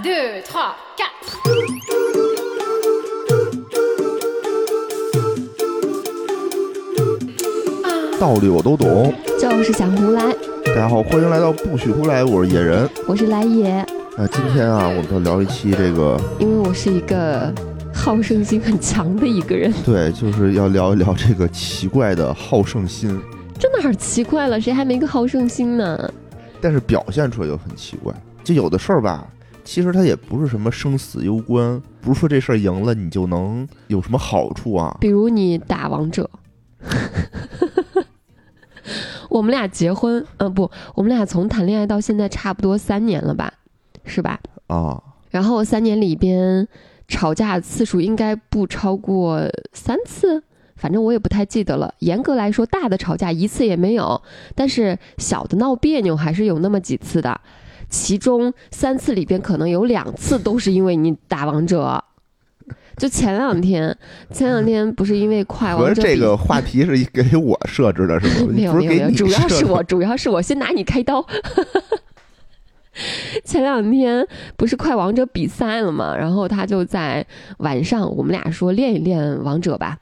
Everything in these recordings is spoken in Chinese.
Deux, trois, quatre. 道理我都懂。就是想胡来。大家好，欢迎来到不许胡来，我是野人。我是来也，那今天啊，我们要聊一期这个，因为我是一个好胜心很强的一个人。对，就是要聊一聊这个奇怪的好胜心，这哪儿奇怪了？谁还没个好胜心呢？但是表现出来就很奇怪。就有的事儿吧，其实它也不是什么生死攸关，不是说这事儿赢了你就能有什么好处啊。比如你打王者，我们俩结婚，嗯、不，我们俩从谈恋爱到现在差不多三年了吧，是吧？啊，然后三年里边吵架次数应该不超过三次，反正我也不太记得了。严格来说，大的吵架一次也没有，但是小的闹别扭还是有那么几次的。其中三次里边可能有两次都是因为你打王者。就前两天，前两天不是因为快王者这个话题是给我设置的，是吗？没有没有没有，主要是我，主要是我先拿你开刀。前两天不是快王者比赛了嘛，然后他就在晚上，我们俩说练一练王者吧。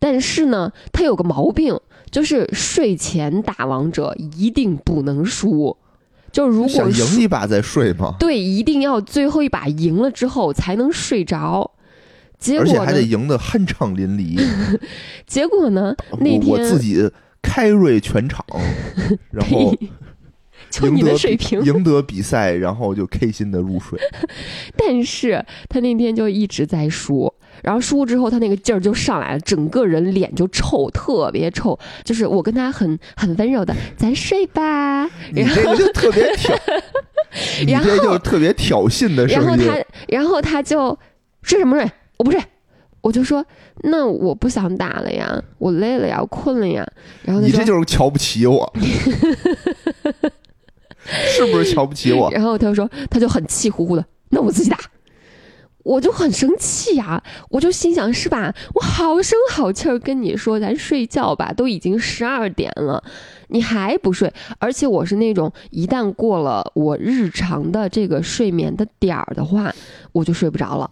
但是呢，他有个毛病，就是睡前打王者一定不能输，就是如果想赢一把再睡吗？对，一定要最后一把赢了之后才能睡着。结而且还得？赢得酣畅淋漓。结果呢？那天我天自己开瑞全场，然后就你赢得比的水平，赢得比赛，然后就开心的入睡。但是他那天就一直在输，然后输之后他那个劲儿就上来了，整个人脸就臭，特别臭。就是我跟他很很温柔的，咱睡吧。你这个就特别挑，然后这就特别挑衅的声音。然后他，然后他就睡什么睡？我不睡。我就说，那我不想打了呀，我累了呀，我困了呀。然后他，你这就是瞧不起我，是不是瞧不起我？然后他就说，他就很气呼呼的，那我自己打。我就很生气呀、我就心想是吧？我好声好气儿跟你说，咱睡觉吧，都已经十二点了，你还不睡？而且我是那种一旦过了我日常的这个睡眠的点儿的话，我就睡不着了。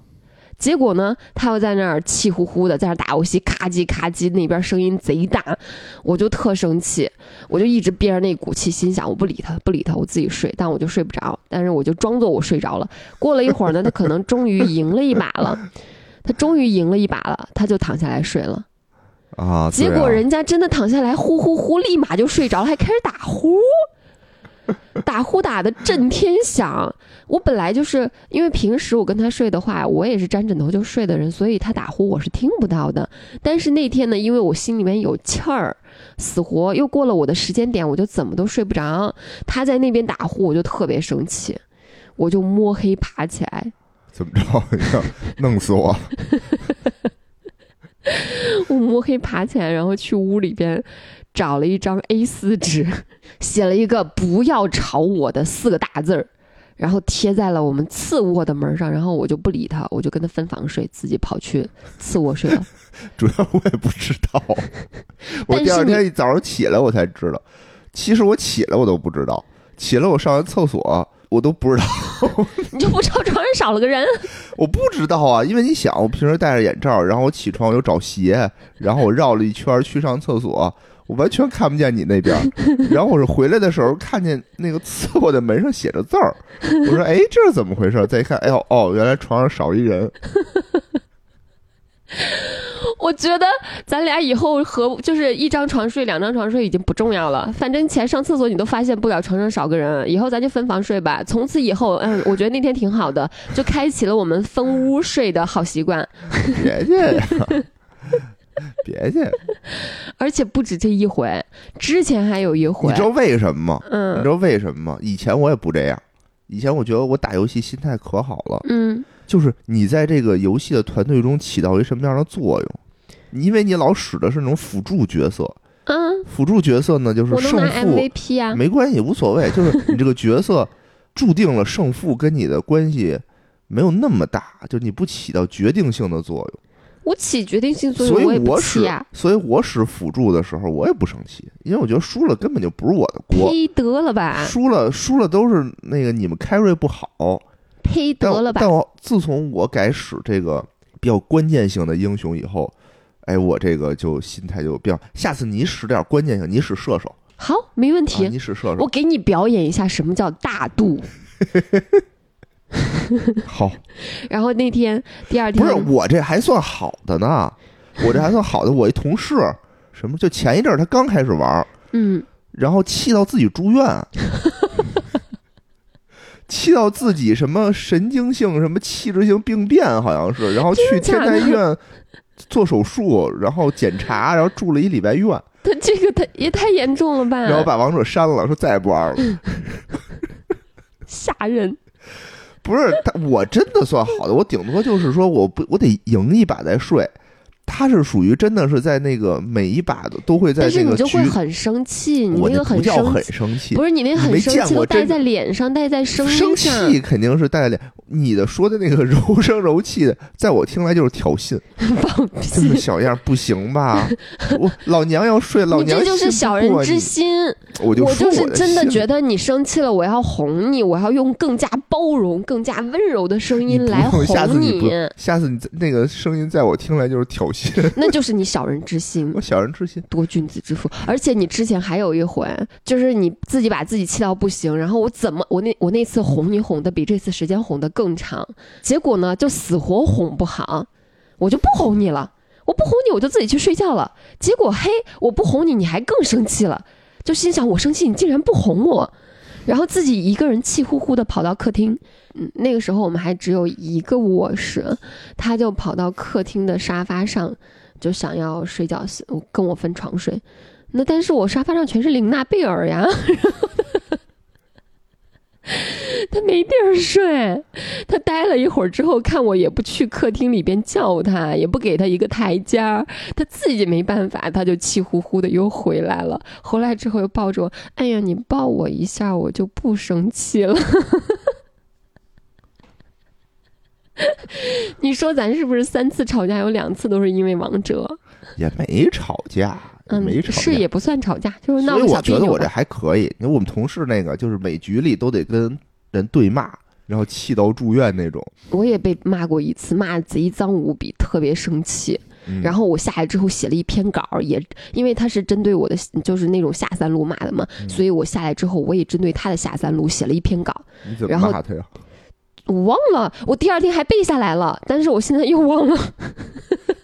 结果呢，他又在那儿气呼呼的，在那儿打游戏，咔叽咔叽，那边声音贼大，我就特生气，我就一直憋着那股气，心想我不理他，不理他，我自己睡，但我就睡不着，但是我就装作我睡着了。过了一会儿呢，他可能终于赢了一把了，他终于赢了一把了，他就躺下来睡了。啊，对结果啊人家真的躺下来，呼呼呼，立马就睡着了，还开始打呼，打呼打的震天响。我本来就是因为平时我跟他睡的话，我也是沾枕头就睡的人，所以他打呼我是听不到的。但是那天呢，因为我心里面有气儿，死活又过了我的时间点，我就怎么都睡不着。他在那边打呼，我就特别生气，我就摸黑爬起来，怎么着要弄死我？我摸黑爬起来，然后去屋里边找了一张 A 4纸，写了一个“不要吵我”的四个大字儿，然后贴在了我们次卧的门上。然后我就不理他，我就跟他分房睡，自己跑去次卧睡了。主要我也不知道，我第二天一早上起来我才知道。其实我起来我都不知道，起来我上完厕所我都不知道，你就不知道床上少了个人？我不知道啊，因为你想，我平时戴着眼罩，然后我起床我又找鞋，然后我绕了一圈去上厕所，我完全看不见你那边。然后我是回来的时候看见那个次卧的门上写着字儿，我说哎这是怎么回事？再一看，哎呦哦，原来床上少一人。我觉得咱俩以后和就是一张床睡、两张床睡已经不重要了，反正起来上厕所你都发现不了床上少个人，以后咱就分房睡吧。从此以后，嗯，我觉得那天挺好的，就开启了我们分屋睡的好习惯。别介呀，别介，而且不止这一回，之前还有一回你知，道为什么吗？你嗯知道为什么吗？以前我也不这样，以前我觉得我打游戏心态可好了，嗯，就是你在这个游戏的团队中起到一什么样的作用？因为你老使的是那种辅助角色，嗯，辅助角色呢就是胜负 MVP 啊，没关系，无所谓，就是你这个角色注定了胜负跟你的关系没有那么大，就是你不起到决定性的作用。我起决定性作用，我也不以我使所以我使辅助的时候，我也不生气，因为我觉得输了根本就不是我的锅，呸，得了吧，输了输了都是那个你们开瑞不好，呸，得了吧但！我自从我改使这个比较关键性的英雄以后，哎，我这个就心态就比较。下次你使点关键性，你使射手，好，没问啊、题。你使射手我，给你表演一下什么叫大度。好，然后那天第二天不是我这还算好的呢，我这还算好的。我一同事，什么就前一阵儿他刚开始玩儿，嗯，然后气到自己住院，气到自己什么神经性什么器质性病变，好像是，然后去天坛医院做手术，然后检查，然后住了一礼拜院，他这个他也太严重了吧？然后把王者删了，说再也不玩了。吓人。不是，我真的算好的，我顶多就是说我不，我得赢一把再睡。他是属于真的是在那个每一把的都会在但是你那个局就会，很生气，你我那个不叫很生气，生气，不是你那很生气都带在脸上，带在声生音上，气肯定是带脸。你的说的那个柔声柔气的，在我听来就是挑衅。放这么屁。小样不行吧？我老娘要睡，老娘你这就是小人之心，我就我就是真的觉得你生气了，我要哄你，我要用更加包容、更加温柔的声音来用下次哄你，下次你那个声音在我听来就是挑衅，那就是你小人之心。我。小人之心。多君子之腹，而且你之前还有一回，就是你自己把自己气到不行，然后我怎么我那我那次哄你哄的比这次时间哄的更长，结果呢就死活哄不好，我就不哄你了，我不哄你我就自己去睡觉了，结果嘿我不哄你你还更生气了，就心想我生气你竟然不哄我，然后自己一个人气呼呼的跑到客厅，嗯，那个时候我们还只有一个卧室，他就跑到客厅的沙发上。就想要睡觉，跟我分床睡。那但是我沙发上全是玲娜贝尔呀，他没地儿睡。他待了一会儿之后，看我也不去客厅里边叫他，也不给他一个台阶儿，他自己没办法，他就气呼呼的又回来了。回来之后又抱着我，哎呀，你抱我一下，我就不生气了。你说咱是不是三次吵架有两次都是因为王者？也没吵架，嗯，没吵架。是也不算吵架，就是闹所以我觉得我这。还可以。你看我们同事那个，就是每局里都得跟人对骂，然后气到住院那种。我也被骂过一次，骂的贼脏无比，特别生气。嗯然后我下来之后写了一篇稿，也因为他是针对我的，就是那种下三路骂的嘛，嗯所以我下来之后我也针对他的下三路写了一篇稿。你怎然后么骂他呀？我忘了，我第二天还背下来了，但是我现在又忘了。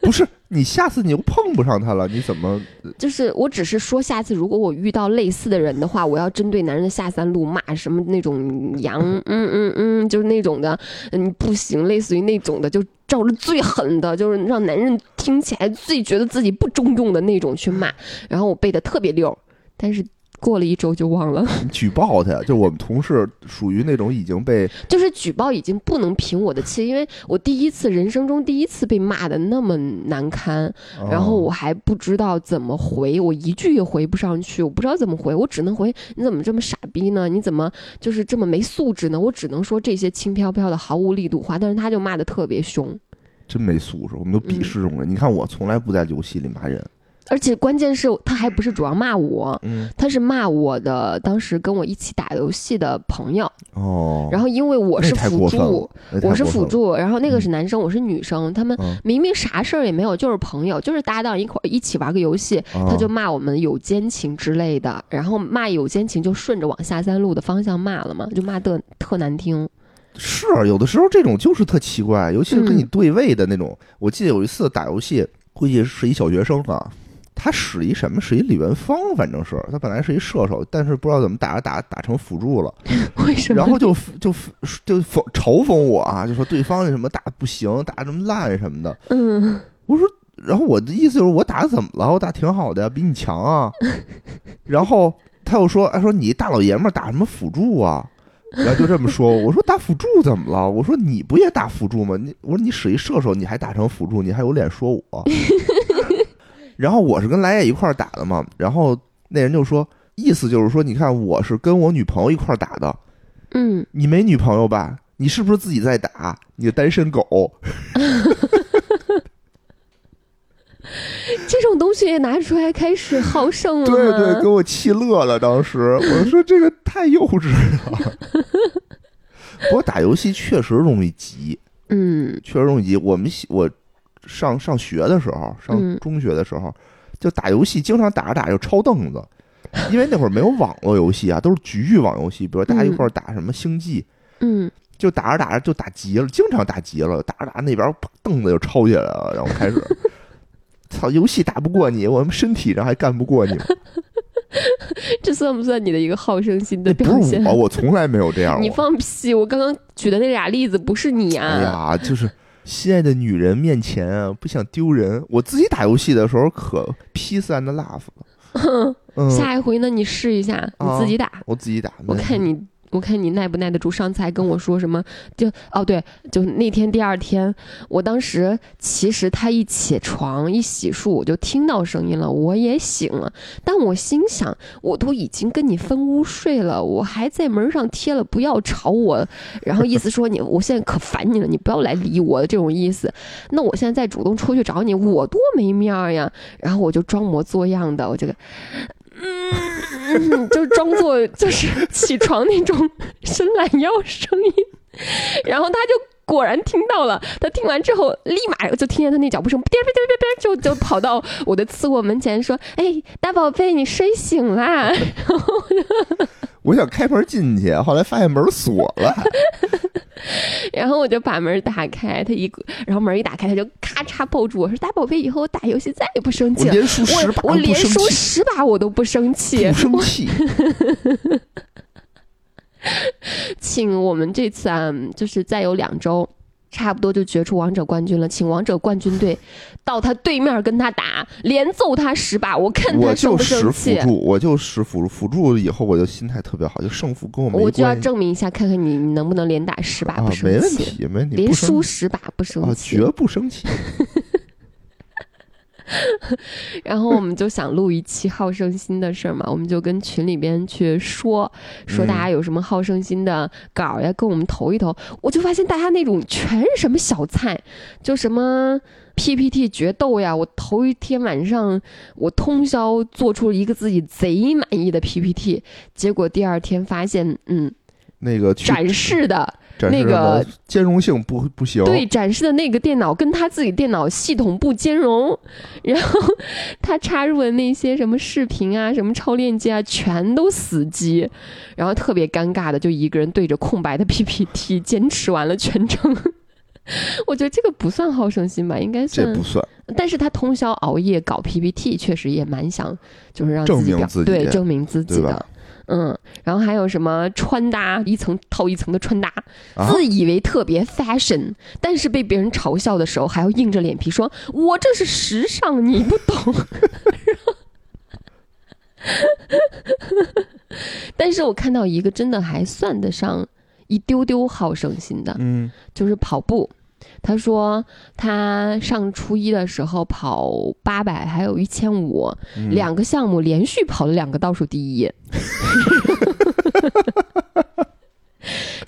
不是你下次你又碰不上他了，你怎么？就是我只是说，下次如果我遇到类似的人的话，我要针对男人的下三路骂什么那种羊，嗯嗯嗯，就是那种的，嗯不行，类似于那种的，就照着最狠的，就是让男人听起来最觉得自己不中用的那种去骂。然后我背的特别溜，但是过了一周就忘了。举报他？就我们同事属于那种已经被 就是举报已经不能平我的气，因为我第一次人生中第一次被骂的那么难堪，然后我哦还不知道怎么回，我一句也回不上去，我不知道怎么回，我只能回你怎么这么傻逼呢？你怎么就是这么没素质呢？我只能说这些轻飘飘的毫无力度话，但是他就骂的特别凶，真没素质，我们都鄙视这种人。你看我从来不在游戏里骂人，而且关键是他还不是主要骂我，嗯，他是骂我的当时跟我一起打游戏的朋友，哦，然后因为我是辅助，我是辅助，然后那个是男生，我是女生，他们嗯。明明啥事儿也没有，就是朋友，就是搭档一块儿一起玩个游戏，他就哦骂我们有奸情之类的，然后骂有奸情就顺着往下三路的方向骂了嘛，就骂的特难听。是有的时候这种就是特奇怪，尤其是跟你嗯。对位的那种。我记得有一次打游戏，估计是一小学生啊，他使一什么，使一李元芳，反正是他本来是一射手，但是不知道怎么打着打着打成辅助了，为什么？然后就就就讽嘲讽我啊，就说对方那什么打不行，打这么烂什么的。嗯，我说，然后我的意思就是我打的怎么了？我打挺好的呀，比你强啊。然后他又说，哎，说你大老爷们儿打什么辅助啊？然后就这么说，我说打辅助怎么了？我说你不也打辅助吗？你我说你使一射手，你还打成辅助，你还有脸说我？然后我是跟来也一块儿打的嘛，然后那人就说，意思就是说，你看我是跟我女朋友一块儿打的，嗯，你没女朋友吧？你是不是自己在打？你个单身狗！这种东西也拿出来开始好胜了对对，给我气乐了。当时我说这个太幼稚了。不过打游戏确实容易急，嗯确实容易急。我们喜我上上学的时候，上嗯中学的时候，就打游戏，经常打着打着就抄凳子，因为那会儿没有网络游戏啊，都是局域网游戏，比如大家一块儿打什么星际。嗯，就打着打着就打急了，经常打急了，打着打着那边凳子就抄起来了，然后开始，操，游戏打不过你，我们身体上还干不过你，这算不算你的一个好胜心的表现是？我，我从来没有这样 你。放屁！我刚刚举的那俩例子不是你啊！哎呀，就是心爱的女人面前啊，不想丢人。我自己打游戏的时候可 peace and love 了，嗯，下一回呢，你试一下，你自己打。我自己打，我看你，我看你耐不耐得住。上次还跟我说什么？就哦对，就那天第二天，我当时其实他一起床一洗漱，我就听到声音了，我也醒了。但我心想，我都已经跟你分屋睡了，我还在门上贴了不要吵我，然后意思说你，我现在可烦你了，你不要来理我这种意思。那我现在再主动出去找你，我多没面儿呀！然后我就装模作样的，我这个。嗯，就装作就是起床那种伸懒腰声音，然后他就果然听到了。他听完之后，立马就听见他那脚步声，啪啪啪啪啪，就就跑到我的次卧门前说：“哎，大宝贝，你睡醒啦然后 我想开门进去，后来发现门锁了，？” 然后我就把门打开，他一然后门一打开，他就咔嚓抱住我说：“大宝贝，以后我打游戏再也不生气了。”我连输十把我我连输十把我都不生气，不生气，请我们这次啊，就是再有两周，差不多就决出王者冠军了。请王者冠军队到他对面跟他打，连揍他十把，我看我他生不就使辅。助，我就使辅助，辅助以后我就心态特别好，就胜负跟我没我就要证明一下，看看你你能不能连打十把啊不，生没问气，题，没问题，连输十把不生啊，气。绝不生气。然后我们就想录一期好胜心的事儿嘛，我们就跟群里边去说说嗯大家有什么好胜心的稿儿呀，跟我们投一投。我就发现大家那种全是什么小菜，就什么 PPT 决斗呀，我头一天晚上我通宵做出了一个自己贼满意的 PPT，结果第二天发现，嗯，那个展示的展示那个兼容性不不行，对，展示的那个电脑跟他自己电脑系统不兼容，然后 他插入的那些什么视频啊、什么超链接啊，全都死机，然后特别尴尬的就一个人对着空白的 PPT 坚持完了全程。我觉得这个不算好胜心吧，应该算这不。算。但是他通宵熬夜搞 PPT，确实也蛮想，就是让证自己表明自己对证明自己的。嗯，然后还有什么穿搭，一层套一层的穿搭，啊自以为特别 fashion，但是被别人嘲笑的时候，还要硬着脸皮说：“我这是时尚，你不懂。”但是我看到一个真的还算得上一丢丢好胜心的，嗯，就是跑步。他说他上初一的时候跑八百，还有一千五，嗯两个项目连续跑了两个倒数第一。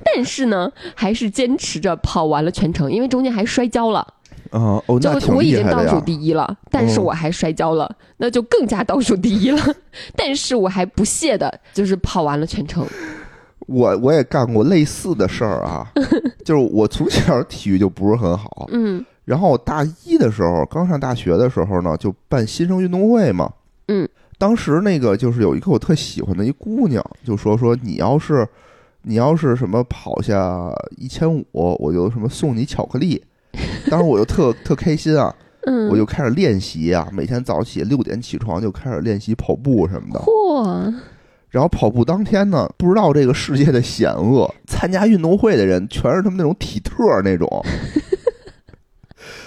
但是呢，还是坚持着跑完了全程，因为中间还摔跤了。啊哦，就我已经倒数。第一了，但是嗯我还摔跤了，那就更加倒数第一了。但是我还不屑的，就是跑完了全程。我我也干过类似的事儿啊，就是我从小体育就不是很好，嗯。然后我大一的时候，刚上大学的时候呢，就办新生运动会嘛。嗯，当时那个就是有一个我特喜欢的一姑娘，就说说你要是你要是什么跑下一千五，我就什么送你巧克力。当时我就特特开心啊，嗯，我就开始练习啊，每天早起六点起床就开始练习跑步什么的。嚯，然后跑步当天呢，不知道这个世界的险恶，参加运动会的人全是他们那种体特儿那种，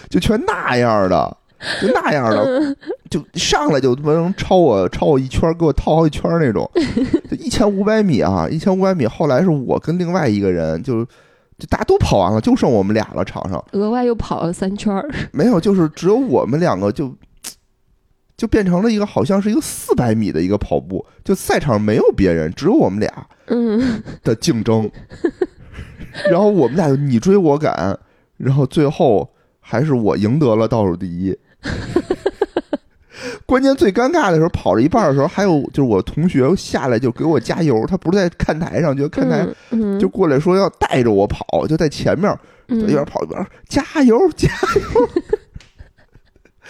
就全那样的，就那样的，就上来就他妈能超我超我一圈儿，给我套好几圈儿那种，就一千五百米啊，一千五百米。后来是我跟另外一个人就。就大家都跑完了，就剩我们俩了。场上额外又跑了三圈儿。没有，就是只有我们两个就，就变成了一个好像是一个四百米的一个跑步，就赛场没有别人，只有我们俩。嗯，的竞争，然后我们俩就你追我赶，然后最后还是我赢得了倒数第一。关键最尴尬的时候，跑了一半的时候，还有就是我同学下来就给我加油，他不是在看台上，就看台就过来说要带着我跑，就在前面一边嗯，跑一边加油加油。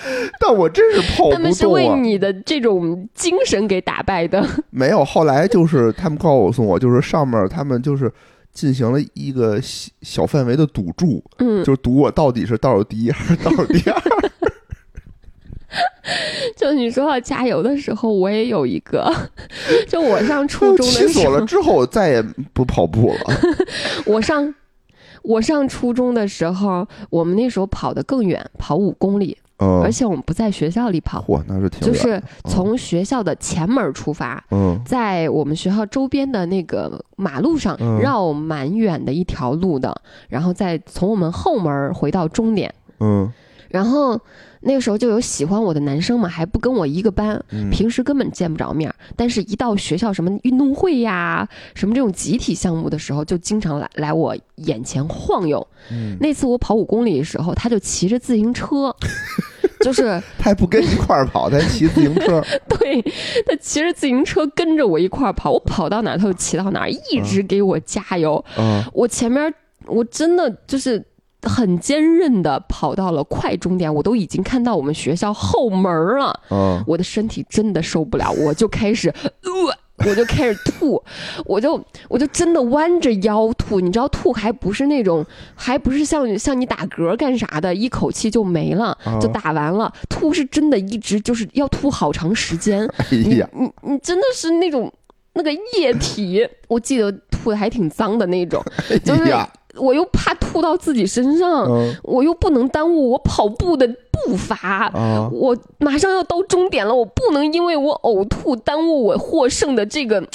但我真是跑他们是！为你的这种精神给打败的。没有，后来就是他们告诉我，就是上面他们就是进行了一个小小范围的赌注，嗯，就是赌我到底是倒数第一还是倒数第二。就你说到加油的时候，我也有一个，就我上初中气死我了！的时候，之后我再也不跑步了。我上我上初中的时候，我们那时候跑得更远，跑五公里，嗯。而，且我们不在学校里跑，嚯，那是挺就是从学校的前门出发，嗯。在我们学校周边的那个马路上嗯。绕蛮远的一条路的，然后再从我们后门回到终点。嗯。然后那个时候就有喜欢我的男生嘛，还不跟我一个班，嗯，平时根本见不着面儿，但是一到学校什么运动会呀、什么这种集体项目的时候，就经常来来我眼前晃悠。嗯。那次我跑五公里的时候，他就骑着自行车，就是 他还不跟一块儿跑，他骑自行车。对他骑着自行车跟着我一块儿跑，我跑到哪儿他就骑到哪儿，一直给我加油。嗯我前面我真的就是很坚韧的跑到了快终点，我都已经看到我们学校后门儿了。嗯我的身体真的受不了，我就开始呃，我就开始吐，我就我就真的弯着腰吐，你知道吐还不是那种，还不是像像你打嗝干啥的，一口气就没了，啊就打完了，吐是真的一直就是要吐好长时间，哎你呀，你你真的是那种那个液体，我记得吐的还挺脏的那种，就是我又怕吐到自己身上，嗯。我又不能耽误我跑步的步伐，啊，我马上要到终点了，我不能因为我呕吐耽误我获胜的这个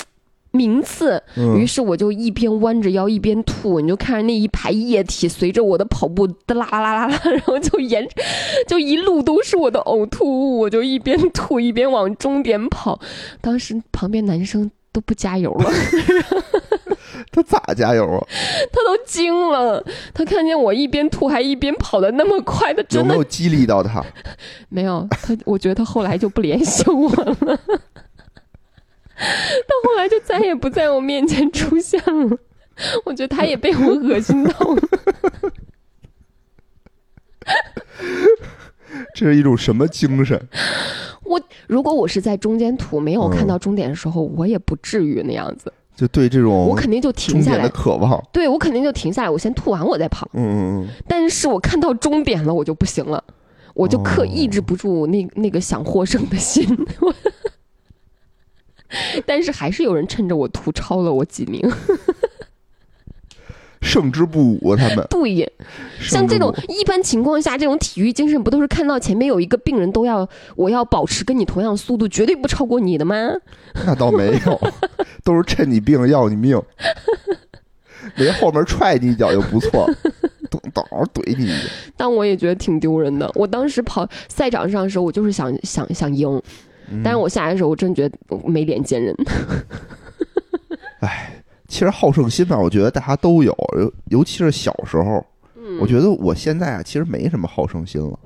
名次。嗯。于是我就一边弯着腰一边吐，你就看着那一排液体随着我的跑步哒啦啦啦啦啦，然后就沿 就一路都是我的呕吐物，我就一边吐一边往终点跑。当时旁边男生都不加油了，他咋加油啊？他都惊了。他看见我一边吐还一边跑的那么快，他真的没有激励到他？没有，他我觉得他后来就不联系我了，他后来就再也不在我面前出现了。我觉得他也被我恶心到了。这是一种什么精神？我如果我是在中间吐，没有嗯看到终点的时候，我也不至于那样子，就对这种我肯定就停下来的。渴望。对我肯定就停下来，我先吐完我再跑。嗯嗯嗯但是我看到终点了，我就不行了，我就克哦抑制不住那那个想获胜的心。但是还是有人趁着我吐超了我几名。嗯，胜之不武，他们对，像这种一般情况下，这种体育精神不都是看到前面有一个病人都要我要保持跟你同样速度，绝对不超过你的吗？那倒没有，都是趁你病要你命，人家后面踹你一脚就不错，咚咚怼你一脚。但我也觉得挺丢人的。我当时跑赛场上的时候，我就是想想想赢，嗯但是我下来的时候，我真觉得没脸见人。哎其实好胜心吧，我觉得大家都有，尤尤其是小时候。嗯我觉得我现在啊，其实没什么好胜心了。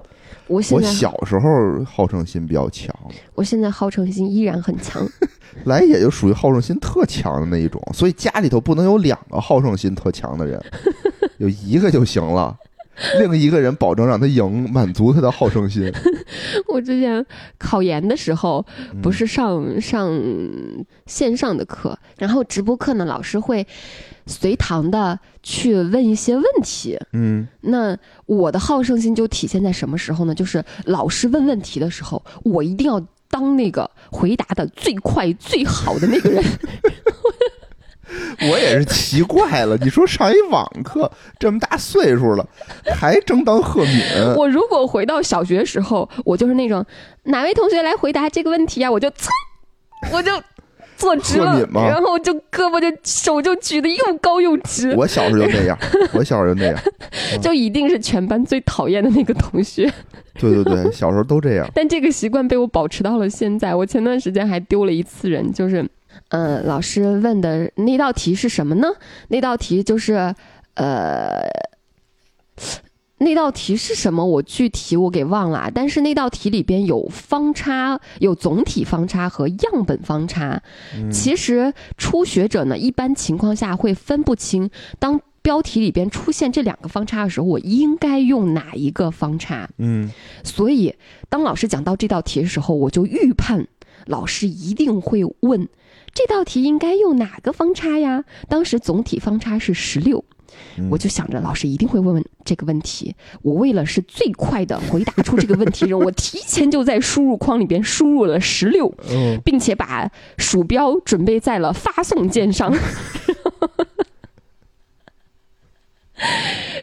我我现在小时候好胜心比较强，我现在好胜心依然很强。来也就属于好胜心特强的那一种，所以家里头不能有两个好胜心特强的人，有一个就行了。另一个人保证让他赢，满足他的好胜心。我之前考研的时候，嗯不是上上线上的课，然后直播课呢，老师会随堂的去问一些问题。嗯，那我的好胜心就体现在什么时候呢？就是老师问问题的时候，我一定要当那个回答的最快最好的那个人。我也是奇怪了，你说上一网课这么大岁数了，还争当赫敏？我如果回到小学时候，我就是那种哪位同学来回答这个问题啊，我就噌，我就坐直了然后就胳膊就手就举得又高又直，我小时候就那样，我小时候就那样。就一定是全班最讨厌的那个同学。对对对，小时候都这样。但这个习惯被我保持到了现在。我前段时间还丢了一次人，就是，呃，老师问的那道题是什么呢？那道题就是，呃，那那道题是什么？我具体我给忘了啊，但是那道题里边有方差，有总体方差和样本方差。嗯其实初学者呢，一般情况下会分不清，当标题里边出现这两个方差的时候，我应该用哪一个方差。嗯所以，当老师讲到这道题的时候，我就预判老师一定会问这道题应该用哪个方差呀？当时总体方差是十六。嗯我就想着老师一定会问问这个问题，我为了是最快的回答出这个问题 我提前就在输入框里边输入了十六，嗯，并且把鼠标准备在了发送键上。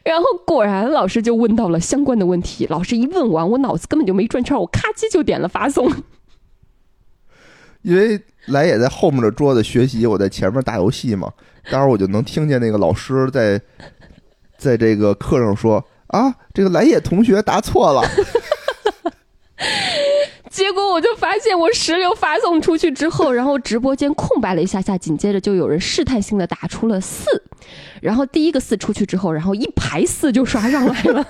然后果然，老师就问到了相关的问题。老师一问完，我脑子根本就没转圈，我咔叽就点了发送。因为来也在后面的桌子学习，我在前面打游戏嘛，当时我就能听见那个老师在在这个课上说啊，这个来也同学答错了，结果我就发现，我石榴发送出去之后，然后直播间空白了一下下，紧接着就有人试探性的打出了四，然后第一个四出去之后，然后一排四就刷上来了。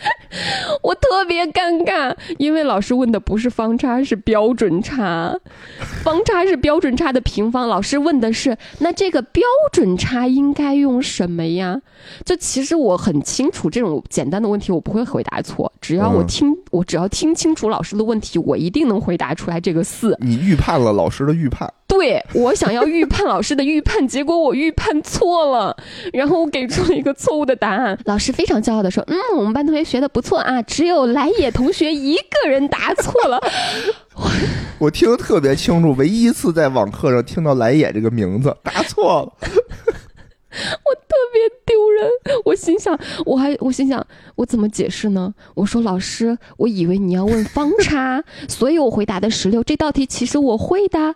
我特别尴尬，因为老师问的不是方差，是标准差。方差是标准差的平方，老师问的是那这个标准差应该用什么呀？就其实我很清楚这种简单的问题我不会回答错，只要我嗯听、我只要听清楚老师的问题，我一定能回答出来这个四。你预判了老师的预判，对我想要预判老师的预判，结果我预判错了，然后我给出了一个错误的答案。老师非常骄傲的说：“嗯，我们班同学学的不错啊，只有来也同学一个人答错了。我听得特别清楚，唯一一次在网课上听到来也这个名字，答错了，我特别丢人。我心想，我还我心想，我怎么解释呢？我说老师，我以为你要问方差，所以我回答的十六。这道题其实我会的，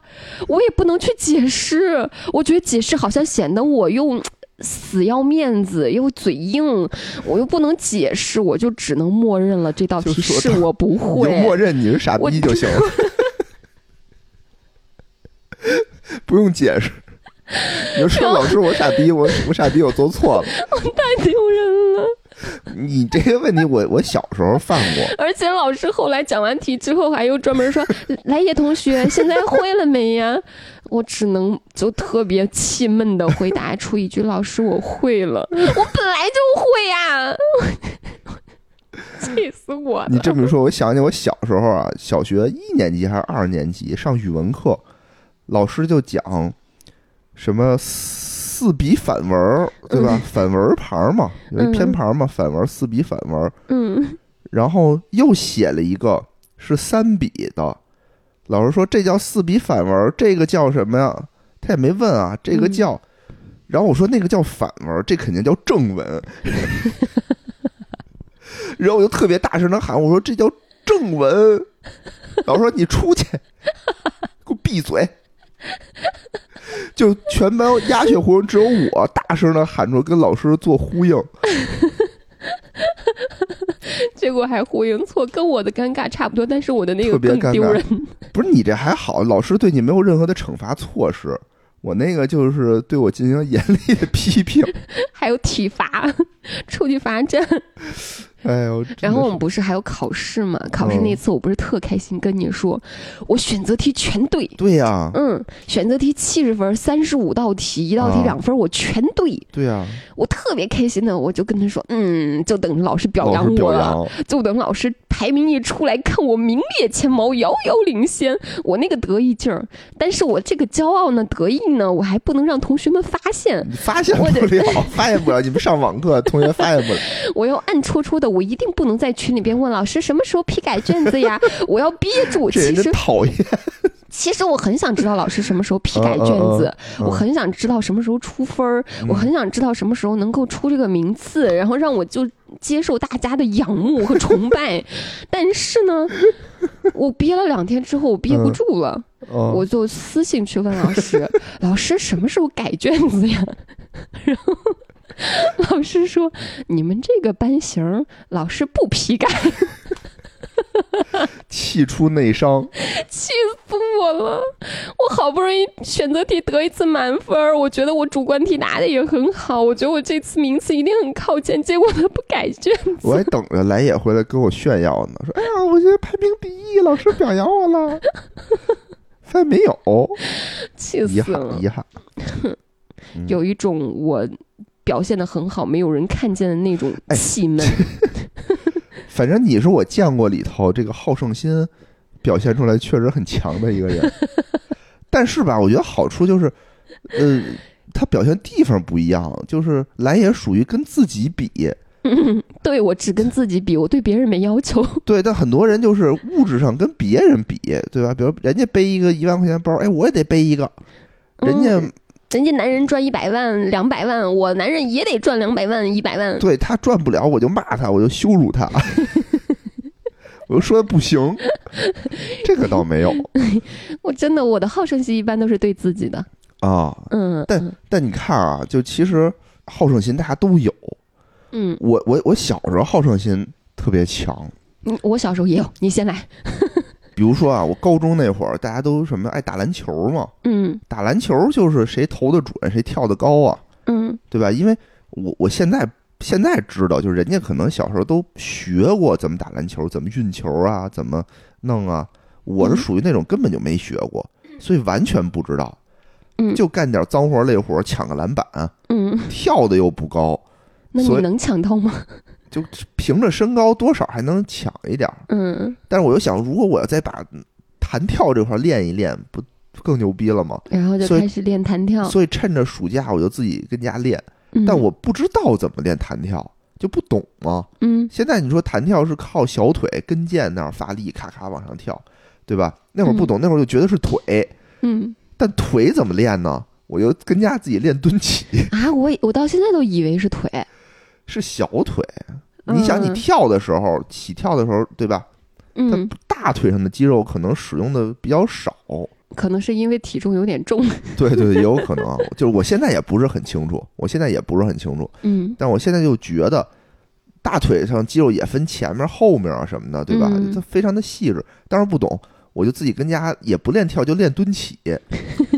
我也不能去解释。我觉得解释好像显得我又死要面子，又嘴硬，我又不能解释，我就只能默认了这道题是我不会就默。认你是傻逼就行了，不用解释。你就说老师我傻逼，我我傻逼，我做错了。我太丢人了。你这个问题我我小时候犯过，而且老师后来讲完题之后，还又专门说：“来叶同学，现在会了没呀？”我只能就特别气闷的回答出一句：“老师，我会了，我本来就会呀、气死我了！你这么一说，我想起我小时候啊，小学一年级还是二年级上语文课，老师就讲什么四笔反文儿，对吧？反文儿旁儿嘛，因为偏旁儿嘛，反文儿四笔反文儿，嗯，然后又写了一个是三笔的，老师说这叫四笔反文儿，这个叫什么呀？他也没问啊，这个嗯叫。然后我说那个叫反文儿，这肯定叫正文。然后我就特别大声的喊，我说这叫正文。老师说你出去，给我闭嘴。就全班鸦雀无声，只有我大声的喊出，跟老师做呼应。结果还呼应错，跟我的尴尬差不多，但是我的那个更丢人。不是你这还好，老师对你没有任何的惩罚措施。我那个就是对我进行严厉的批评。还有体罚，出去罚站。哎呦，然后我们不是还有考试嘛？考试嗯那次我不是特开心，跟你说，我选择题全对。对呀、嗯，选择题七十分，三十五道题，一道题啊两分，我全对，对呀、我特别开心的，我就跟他说，嗯，就等着老师表老师表扬我了，就等老师排名一出来，看我名列前茅，遥遥领先，我那个得意劲儿。但是我这个骄傲呢，得意呢，我还不能让同学们发现，发现不了，发现不了。你们上网课，同学发现不了。我要暗戳戳的，我一定不能在群里边问老师什么时候批改卷子呀，我要憋住。其实真讨厌。其实我很想知道老师什么时候批改卷子，嗯嗯嗯我很想知道什么时候出分儿，我很想知道什么时候能够出这个名次，然后让我就接受大家的仰慕和崇拜。但是呢，我憋了两天之后，我憋不住了，嗯我就私信去问老师：“ 老师什么时候改卷子呀？” 然后 老师说：“你们这个班型老师不批改。”气出内伤。气死我了！我好不容易选择题得一次满分，我觉得我主观题答的也很好，我觉得我这次名次一定很靠前，结果他不改卷子我还等着来也回来跟我炫耀呢，说：“哎呀，我这排名第一，老师表扬我了。”发现没有，气死了。遗憾。嗯有一种我表现的很好，没有人看见的那种哎气闷。反正你是我见过里头这个好胜心表现出来确实很强的一个人，但是吧，我觉得好处就是，呃，他表现地方不一样，就是来也属于跟自己比，对我只跟自己比，我对别人没要求。对，但很多人就是物质上跟别人比，对吧？比如人家背一个一万块钱包，哎，我也得背一个，人家、嗯人家男人赚一百万、两百万，我男人也得赚两百万、一百万。对他赚不了，我就骂他，我就羞辱他，我就说不行，这个倒没有 我真的，我的好胜心一般都是对自己的。啊。嗯，但嗯但你看啊，就其实好胜心大家都有，嗯我我我小时候好胜心特别强，嗯，我小时候也有。你先来。比如说啊，我高中那会儿大家都什么爱打篮球嘛，嗯打篮球就是谁投的准，谁跳的高啊，嗯对吧？因为我我现在现在知道，就是人家可能小时候都学过怎么打篮球，怎么运球啊，怎么弄啊。我是嗯属于那种根本就没学过，所以完全不知道，嗯，就干点脏活累活，抢个篮板，嗯，跳的又不高，那你能抢到吗？就凭着身高多少还能抢一点儿。嗯，但是我又想，如果我要再把弹跳这块练一练，不更牛逼了吗？然后就开始练弹跳。所以趁着暑假，我就自己跟家练。嗯但我不知道怎么练弹跳，就不懂嘛。嗯现在你说弹跳是靠小腿跟腱那儿发力，咔咔往上跳，对吧？那会儿不懂，那会儿就觉得是腿，嗯但腿怎么练呢？我就跟家自己练蹲起，啊，我我到现在都以为是腿。是小腿。你想，你嗯跳的时候，起跳的时候，对吧？它嗯，大腿上的肌肉可能使用的比较少。可能是因为体重有点重。对 对对，也有可能啊。就是我现在也不是很清楚，我现在也不是很清楚，嗯但我现在就觉得大腿上肌肉也分前面、后面啊什么的，对吧？嗯它非常的细致。当然不懂，我就自己跟家也不练跳，就练蹲起。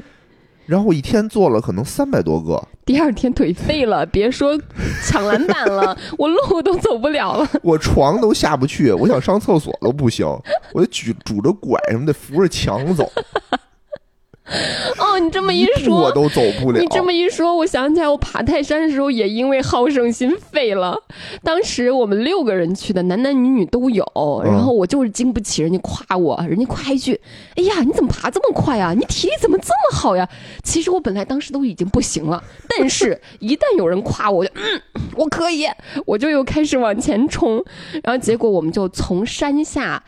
然后我一天做了可能三百多个，第二天腿废了，别说抢篮板了，我路都走不了了。我床都下不去，我想上厕所都不行，我就举拄着拐什么的扶着墙走，哦，你这么一说我，都走不了。你这么一说，我想起来，我爬泰山的时候也因为好胜心废了。当时我们六个人去的，男男女女都有。嗯然后我就是经不起人家夸我，人家夸一句：“哎呀，你怎么爬这么快呀？你体力怎么这么好呀？”其实我本来当时都已经不行了，但是一旦有人夸我，我就嗯，我可以，我就又开始往前冲。然后结果我们就从山下。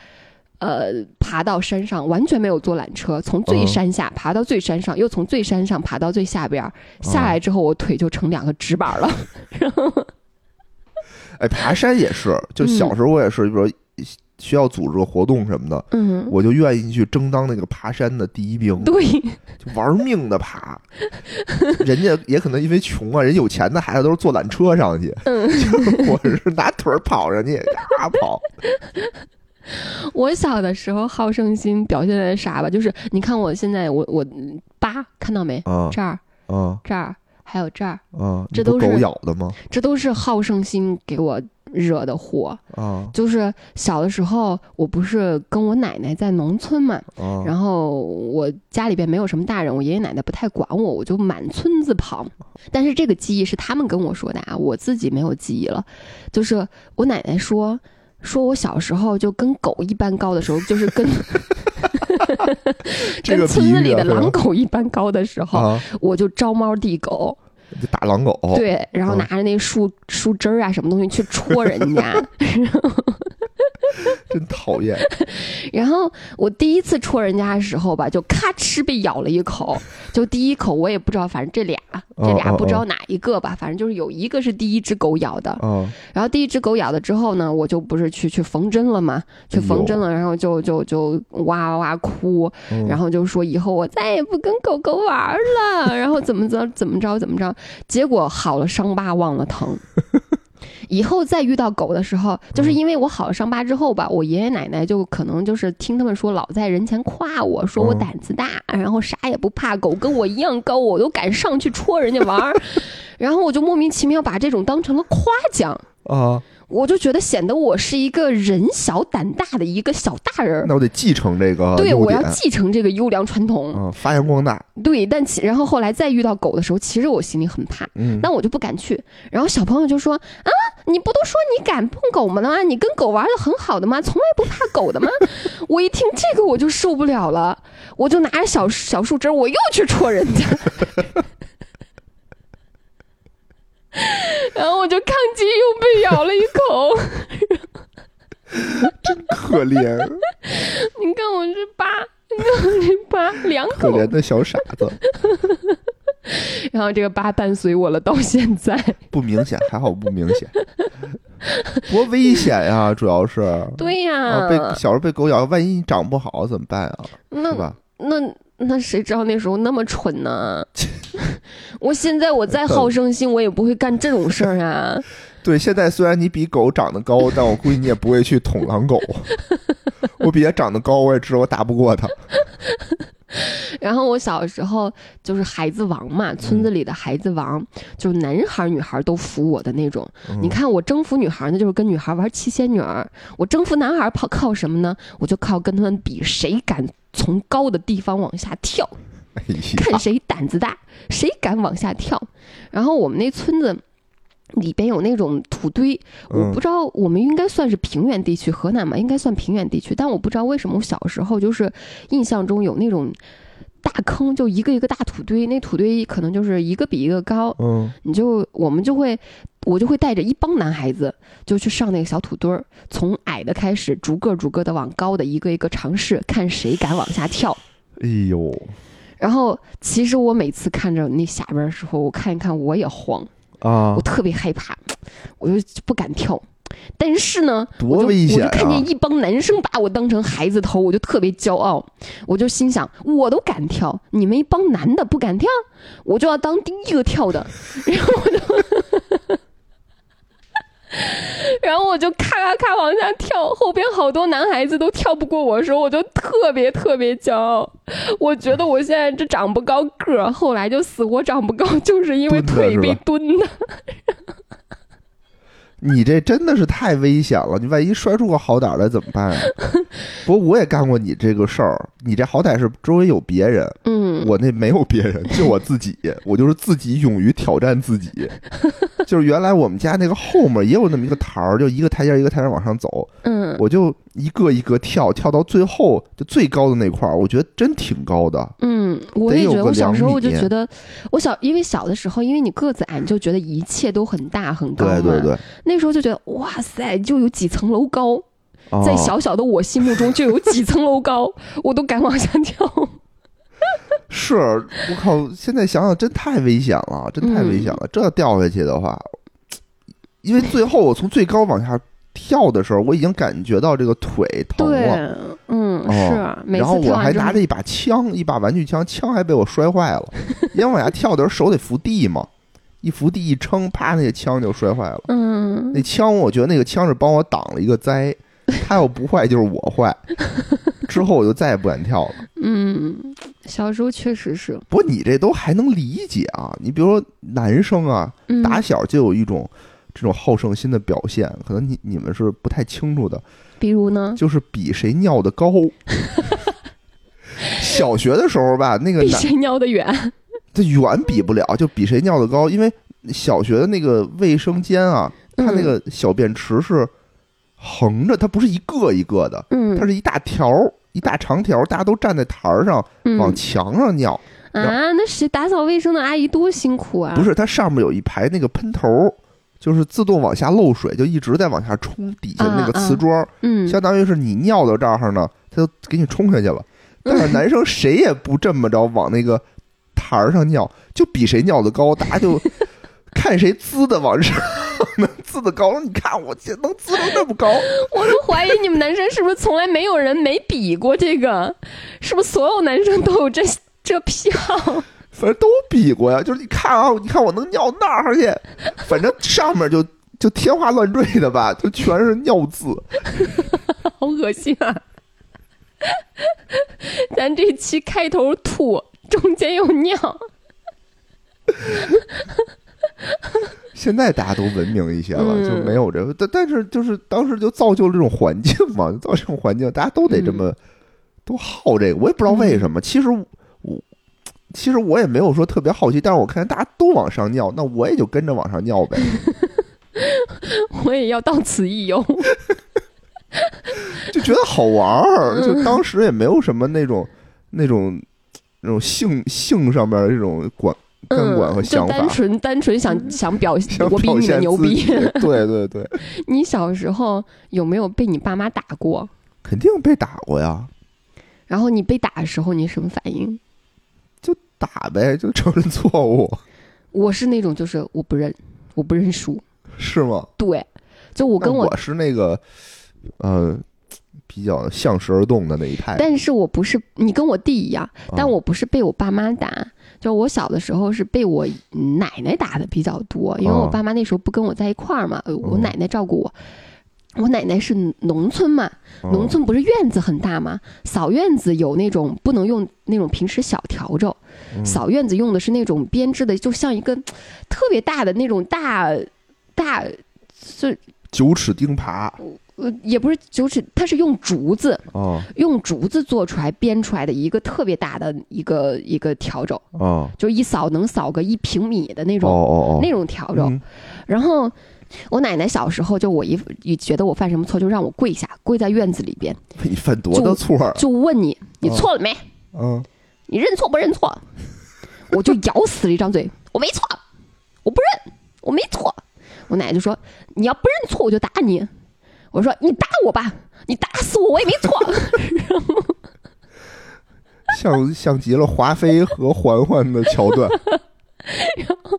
呃，爬到山上完全没有坐缆车，从最嗯山下爬到最山上，又从最山上爬到最下边儿。下来之后，我腿就成两个直板了。哎，爬山也是，就小时候我也是，比如说需要组织个活动什么的，嗯，我就愿意去争当那个爬山的第一兵，对，就玩命的爬。人家也可能因为穷啊，人有钱的孩子都是坐缆车上去，嗯，就我是拿腿跑上去，咔跑。我小的时候好胜心表现在啥吧？就是你看我现在我我嗯疤看到没？啊这儿啊这儿还有这儿，啊！这都是狗咬的吗？这都是好胜心给我惹的祸。啊就是小的时候，我不是跟我奶奶在农村嘛，啊！然后我家里边没有什么大人，我爷爷奶奶不太管我，我就满村子跑。但是这个记忆是他们跟我说的啊，我自己没有记忆了。就是我奶奶说，说我小时候就跟狗一般高的时候，就是跟 这个跟村子里的狼狗一般高的时候，啊，我就招猫递狗，就打狼狗。对，然后嗯拿着那树树枝儿啊什么东西去戳人家。真讨厌。然后我第一次戳人家的时候吧，就咔哧被咬了一口。就第一口我也不知道，反正这俩这俩哦不知道哪一个吧，反正就是有一个是第一只狗咬的。啊然后第一只狗咬了之后呢，我就不是去去缝针了嘛，去缝针了，然后就就就哇哇哇哭，嗯然后就说以后我再也不跟狗狗玩了，然后怎么着怎么着怎么着，结果好了伤疤忘了疼。以后再遇到狗的时候，就是因为我好了伤疤之后吧，我爷爷奶奶就可能就是听他们说，老在人前夸我说我嗯。胆子大，然后啥也不怕，狗跟我一样高，我都敢上去戳人家玩儿，然后我就莫名其妙把这种当成了夸奖。啊，我就觉得显得我是一个人小胆大的一个小大人儿，那我得继承这个对，我要，继承这个优良传统。嗯，发扬光大，对，但其然后后来再遇到狗的时候，其实我心里很怕，嗯，但我就不敢去。然后小朋友就说：“啊，你不都说你敢碰狗吗？吗？你跟狗玩的很好的吗？从来不怕狗的吗？” 我一听这个我就受不了了，我就拿着小小树枝儿，我又去戳人家。然后我就抗击，又被咬了一口。真可怜 你看我这疤，你看我这疤，两口。可怜的小傻子，然后这个疤伴随我了到现在。不明显，还好不明显，多危险呀！主要是对呀、啊，被小时候被狗咬，万一你长不好怎么办啊？是那吧？那那谁知道那时候那么蠢呢？我现在我再好胜心，我也不会干这种事儿啊。对，现在虽然你比狗长得高，但我估计你也不会去捅狼狗。我比它长得高，我也知道我打不过它。然后我小时候就是孩子王嘛，村子里的孩子王，就是男孩儿女孩儿都服我的那种。嗯你看我征服女孩儿呢，就是跟女孩儿玩七仙女儿；我征服男孩儿靠靠什么呢？我就靠跟他们比谁敢从高的地方往下跳。哎看，谁胆子大，谁敢往下跳。然后我们那村子里边有那种土堆，我嗯不知道我们应该算是平原地区，河南嘛应该算平原地区，但我不知道为什么我小时候就是印象中有那种大坑，就一个一个大土堆，那土堆可能就是一个比一个高，嗯，你就我们就会。我就会带着一帮男孩子，就去上那个小土堆儿，从矮的开始，逐个逐个的往高的一个一个尝试，看谁敢往下跳。哎呦，然后其实我每次看着那下边的时候，我看一看我也慌，啊我，特别害怕，我就不敢跳。但是呢，我就多危险我就看啊！见一帮男生把我当成孩子头，我就特别骄傲，我就心想，我都敢跳，你们一帮男的不敢跳，我就要当第一个跳的。然后我就，然后我就咔咔咔往下跳，后边好多男孩子都跳不过我的时候，我就特别特别骄傲。我觉得我现在这长不高个儿，后来就死活长不高，就是因为腿被蹲的。你这真的是太危险了，你万一摔出个好歹来怎么办啊？不过我也干过你这个事儿，你这好歹是周围有别人，嗯，我那没有别人，就我自己，我就是自己勇于挑战自己。就是原来我们家那个后面也有那么一个台儿，就一个台阶一个台阶往上走，嗯，我就一个一个跳，跳到最后就最高的那块儿，我觉得真挺高的。嗯，我也觉得，我小时候我就觉得，我小因为小的时候，因为你个子矮，你就觉得一切都很大很高。对对对，那时候就觉得，哇塞，就有几层楼高，哦在小小的我心目中就有几层楼高，我都敢往下跳。是我靠！现在想想真太危险了，真太危险嗯了。这掉下去的话，因为最后我从最高往下跳的时候，我已经感觉到这个腿疼对了。，嗯，哦是，然后我还拿着一把枪，一把玩具枪，枪还被我摔坏了。因为往下跳的时候手得扶地嘛，一扶地一撑，啪，那个枪就摔坏了。嗯那枪，我觉得那个枪是帮我挡了一个灾，它要不坏就是我坏。之后我就再也不敢跳了。嗯，小时候确实是，不过你这都还能理解啊，你比如说男生啊，嗯，打小就有一种这种好胜心的表现，可能你你们是不太清楚的，比如呢，就是比谁尿的高。小学的时候吧，那个比谁尿的远。这远比不了，就比谁尿的高，因为小学的那个卫生间啊，它那个小便池是横着，它不是一个一个的，嗯，它是一大条儿一大长条儿，大家都站在台儿上嗯往墙上尿。啊，那谁打扫卫生的阿姨多辛苦啊！不是，它上面有一排那个喷头儿，就是自动往下漏水，就一直在往下冲底下那个瓷砖，嗯，相当于是你尿到这儿呢，它就给你冲下去了。但是男生谁也不这么着往那个台儿上尿，就比谁尿的高，大家就 看谁滋的往上能滋的高。你看我这能滋成这么高，我都怀疑你们男生是不是从来没有人没比过这个？是不是所有男生都有这这癖好？反正都比过呀。就是你看啊，你看我能尿那儿去，反正上面就就天花乱坠的吧，就全是尿渍。好恶心啊！咱这期开头吐，中间又尿，现在大家都文明一些了，嗯就没有这个。但但是就是当时就造就了这种环境嘛，造就这种环境，大家都得这么、嗯都好这个。我也不知道为什么。其实我其实我也没有说特别好奇，但是我看大家都往上尿，那我也就跟着往上尿呗。我也要到此一游。就觉得好玩儿，嗯就当时也没有什么那种那种那种性性上面的这种管监管和嗯，就想法单，纯单纯想想表 现我比你牛逼。对对对，你小时候有没有被你爸妈打过？肯定被打过呀，然后你被打的时候，你什么反应？就打呗，就承认错误，我是那种就是我不认，我不认输。是吗？对，就我跟我，我是那个呃比较向时而动的那一派，但是我不是你跟我弟一样，但啊我不是被我爸妈打，就我小的时候是被我奶奶打的比较多，因为我哦爸妈那时候不跟我在一块儿嘛，呃我哦奶奶照顾我。我奶奶是农村嘛，嗯农村不是院子很大吗？扫院子有那种不能用那种平时小笤帚，嗯扫院子用的是那种编织的，就像一个特别大的那种大大，是九齿钉耙呃也不是九尺，它是用竹子哦用竹子做出来编出来的一个特别大的一个一个笤帚，哦就一扫能扫个一平米的那哦种、哦哦，那种笤帚。嗯然后我奶奶小时候就我一一觉得我犯什么错，就让我跪下，跪在院子里边，你犯多大错儿？就问你你哦错了没？嗯，你认错不认错？我就咬死了一张嘴，我没错，我不认，我没错。我奶奶就说：“你要不认错，我就打你。”我说：“你打我吧，你打死我，我也没错。像像极了华妃和嬛嬛的桥段，” 然后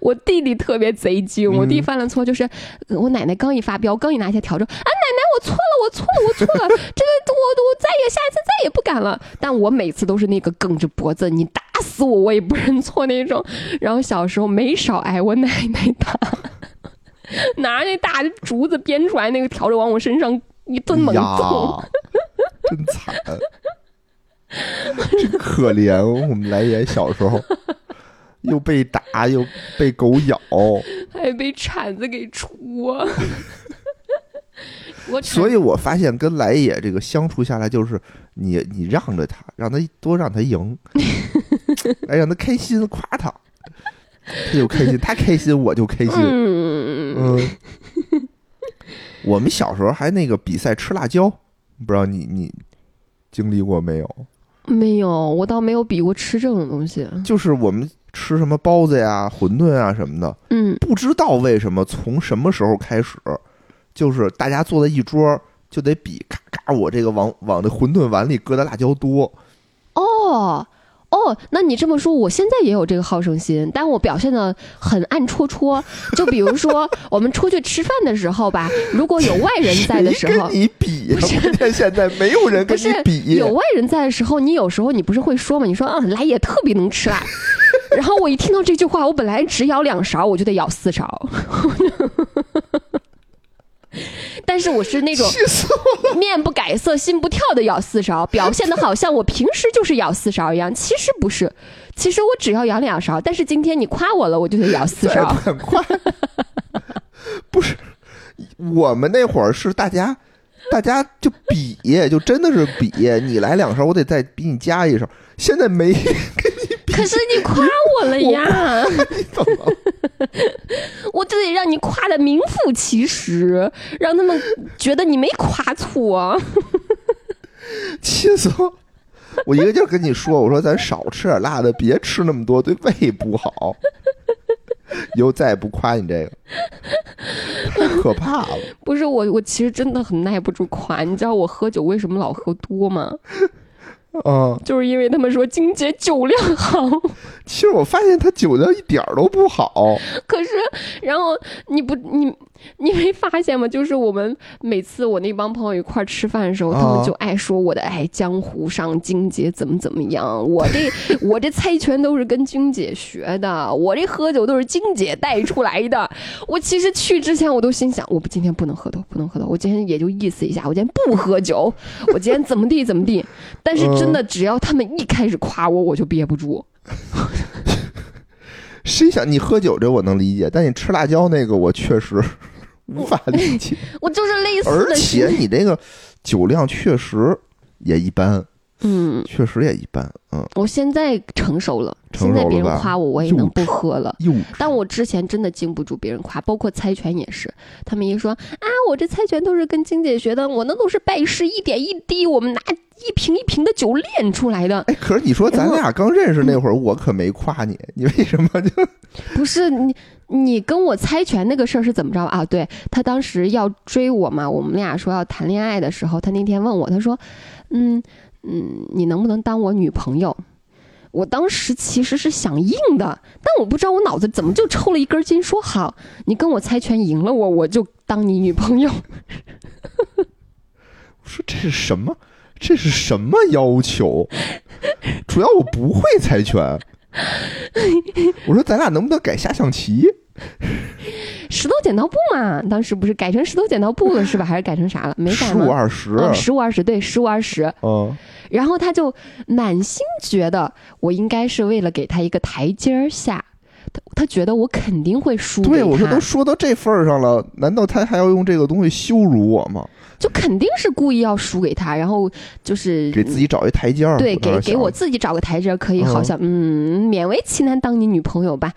我弟弟特别贼精，我弟嗯犯了错就是，呃我奶奶刚一发飙，刚一拿下笤帚，啊，奶奶我错了，我错了，我错了，这个我我再也下一次再也不敢了。但我每次都是那个梗着脖子，你打死我我也不认错那种。然后小时候没少挨我奶奶打，拿着那大竹子编出来那个笤帚往我身上一顿猛揍。真惨，真可怜。我们来也小时候又被打，又被狗咬，还被铲子给戳。我所以我发现跟来也这个相处下来，就是你你让着他，让他多让他赢，哎，让他开心，夸他，他就开心，他开心我就开心。嗯，嗯，我们小时候还那个比赛吃辣椒，不知道你你经历过没有？没有，我倒没有比过吃这种东西。就是我们吃什么包子呀、馄饨啊什么的，嗯，不知道为什么从什么时候开始，就是大家坐在一桌就得比，咔咔，我这个往往那馄饨碗里搁的辣椒多。哦。哦，那你这么说，我现在也有这个好胜心，但我表现的很暗戳戳。就比如说，我们出去吃饭的时候吧，如果有外人在的时候你比呀？不是现在没有人跟你比。有外人在的时候，你有时候你不是会说吗？你说啊，来也特别能吃辣。然后我一听到这句话，我本来只舀两勺，我就得舀四勺。但是我是那种！面不改色心不跳的舀四勺，表现的好像我平时就是舀四勺一样，其实不是，其实我只要舀两勺，但是今天你夸我了，我就得舀四勺 夸。不是，我们那会儿是大家，大家就比，就真的是比，你来两勺，我得再比你加一勺。现在没可是你夸我了呀，怎么？我就得让你夸的名副其实，让他们觉得你没夸错。气死我！我一个劲儿跟你说，我说咱少吃点辣的，别吃那么多，对胃不好。以后再也不夸你这个，太可怕了。不是我，我其实真的很耐不住夸。你知道我喝酒为什么老喝多吗？啊，就是因为他们说金姐酒量好。其实我发现她酒量一点儿都不好。可是，然后你不你 你没发现吗？就是我们每次我那帮朋友一块儿吃饭的时候，啊他们就爱说我的哎江湖上金姐怎么怎么样，我这我这猜拳都是跟金姐学的，我这喝酒都是金姐带出来的。我其实去之前我都心想，我不今天不能喝多，不能喝多，我今天也就意思一下，我今天不喝酒，我今天怎么地怎么地。但是真的，只要他们一开始夸我，我就憋不住。谁想你喝酒这我能理解，但你吃辣椒那个我确实 无法理解。我就是类似而且你这个酒量确实也一般，嗯。确实也一般。嗯，我现在成熟了，成熟了现在别人夸我，我也能不喝了。但我之前真的经不住别人夸，包括猜拳也是，他们一说啊，我这猜拳都是跟金姐学的，我那都是拜师一点一滴，我们拿一瓶一瓶的酒练出来的。哎，可是你说咱俩刚认识那会儿，我可没夸你，你为什么就 不是你，你跟我猜拳那个事儿是怎么着啊？对他当时要追我嘛，我们俩说要谈恋爱的时候，他那天问我，他说，嗯嗯，你能不能当我女朋友？我当时其实是想硬的，但我不知道我脑子怎么就抽了一根筋，说好，你跟我猜拳赢了我，我就当你女朋友。我 说这是什么？这是什么要求？主要我不会猜拳。我说咱俩能不能改下象棋？石头剪刀布嘛，当时不是改成石头剪刀布了是吧？还是改成啥了？没改十五？二十。哦，十五二十，对，十五二十。嗯，然后他就满心觉得我应该是为了给他一个台阶儿下，他他觉得我肯定会输给对，我说都说到这份儿上了，难道他还要用这个东西羞辱我吗？就肯定是故意要输给他，然后就是给自己找一台阶儿。对给给我自己找个台阶儿，可以嗯好像嗯勉为其难当你女朋友吧。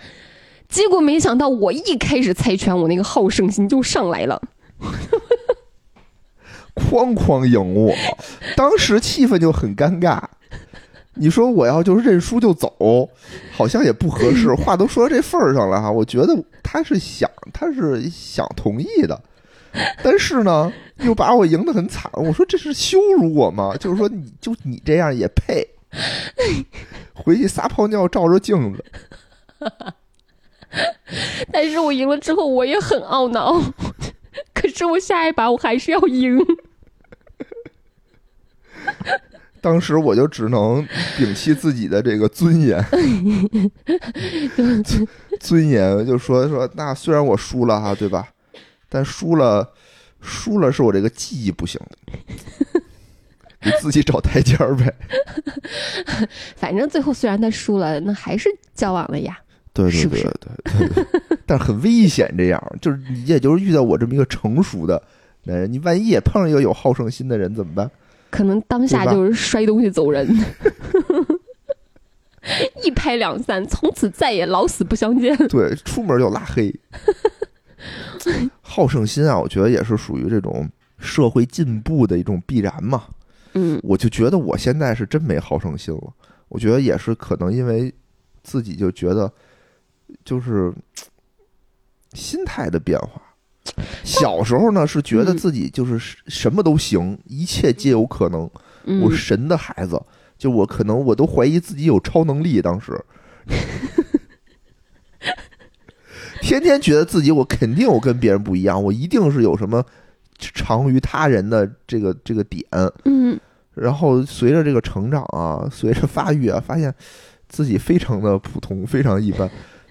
结果没想到我一开始猜拳，我那个好胜心就上来了。哐哐赢我，当时气氛就很尴尬。你说我要就是认输就走，好像也不合适。话都说到这份儿上了哈，我觉得他是想，他是想同意的，但是呢，又把我赢得很惨。我说这是羞辱我吗？就是说你就你这样也配？回去撒泡尿照照镜子，但是我赢了之后，我也很懊恼。可是我下一把我还是要赢。当时我就只能摒弃自己的这个尊严，尊 尊严就说说，那虽然我输了哈，对吧？但输了，输了是我这个记忆不行，给自己找台阶儿呗。反正最后虽然他输了，那还是交往了呀。对对对但是很危险，这样就是你也就是遇到我这么一个成熟的男人，你万一也碰上一个有好胜心的人怎么办？可能当下就是摔东西走人，一拍两散，从此再也老死不相见。对，出门就拉黑。好胜心啊，我觉得也是属于这种社会进步的一种必然嘛。嗯我就觉得我现在是真没好胜心了。我觉得也是可能因为自己就觉得就是心态的变化。小时候呢是觉得嗯自己就是什么都行，一切皆有可能。嗯我神的孩子，就我可能我都怀疑自己有超能力，当时。天天觉得自己我肯定我跟别人不一样，我一定是有什么长于他人的这个这个点。嗯然后随着这个成长啊，随着发育啊，发现自己非常的普通，非常一般。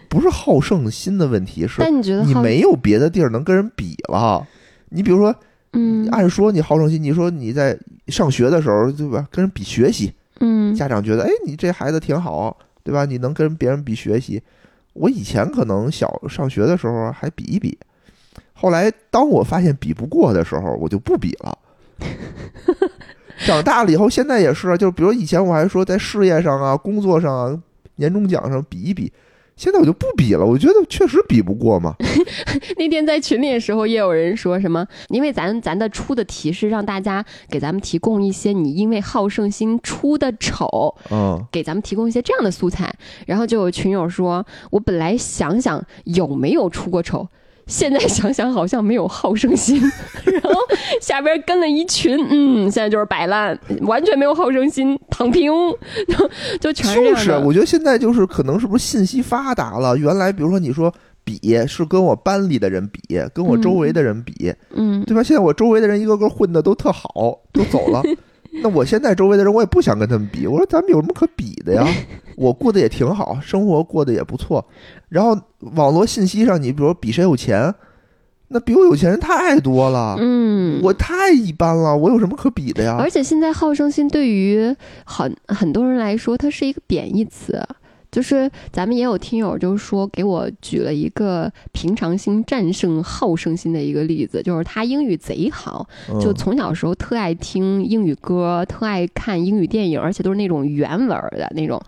不是好胜心的问题，是但你觉得你没有别的地儿能跟人比了。你比如说，嗯按说你好胜心，你说你在上学的时候，对吧？跟人比学习，嗯家长觉得，哎，你这孩子挺好，对吧？你能跟别人比学习。我以前可能小上学的时候还比一比，后来当我发现比不过的时候，我就不比了。长大了以后，现在也是，就比如以前我还说在事业上啊、工作上啊、年终奖上比一比，现在我就不比了。我觉得确实比不过嘛。那天在群里的时候，也有人说什么，因为咱咱的出的题是让大家给咱们提供一些你因为好胜心出的丑，嗯，给咱们提供一些这样的素材。然后就有群友说，我本来想想有没有出过丑，现在想想好像没有好胜心，然后下边跟了一群，嗯，现在就是摆烂，完全没有好胜心，躺平，就 就全是这就是，我觉得现在就是可能是不是信息发达了？原来比如说你说比是跟我班里的人比，跟我周围的人比，嗯，对吧？现在我周围的人一个个混的都特好，都走了。那我现在周围的人，我也不想跟他们比。我说咱们有什么可比的呀？我过得也挺好，生活过得也不错。然后网络信息上，你比如比谁有钱，那比我有钱人太多了，嗯，我太一般了，我有什么可比的呀？而且现在好胜心对于很很多人来说，它是一个贬义词。就是咱们也有听友就是说给我举了一个平常心战胜好胜心的一个例子，就是他英语贼好，嗯就从小时候特爱听英语歌，特爱看英语电影，而且都是那种原文的那种，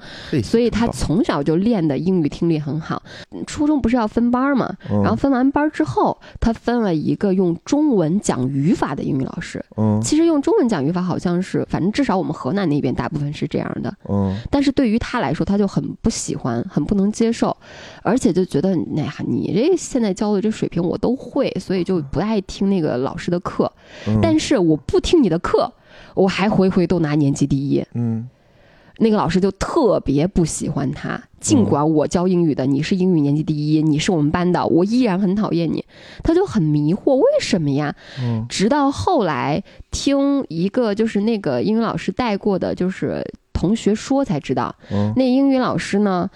所以他从小就练的英语听力很好。嗯初中不是要分班儿嘛，嗯然后分完班儿之后，他分了一个用中文讲语法的英语老师。嗯其实用中文讲语法好像是，反正至少我们河南那边大部分是这样的。嗯但是对于他来说，他就很不喜欢，很不能接受，而且就觉得，哎呀，你这现在教的这水平我都会，所以就不爱听那个老师的课。嗯，但是我不听你的课，我还回回都拿年级第一。嗯那个老师就特别不喜欢他，尽管我教英语的，你是英语年级第一，你是我们班的，我依然很讨厌你。他就很迷惑，为什么呀？嗯直到后来听一个就是那个英语老师带过的，就是同学说才知道，嗯那英语老师呢，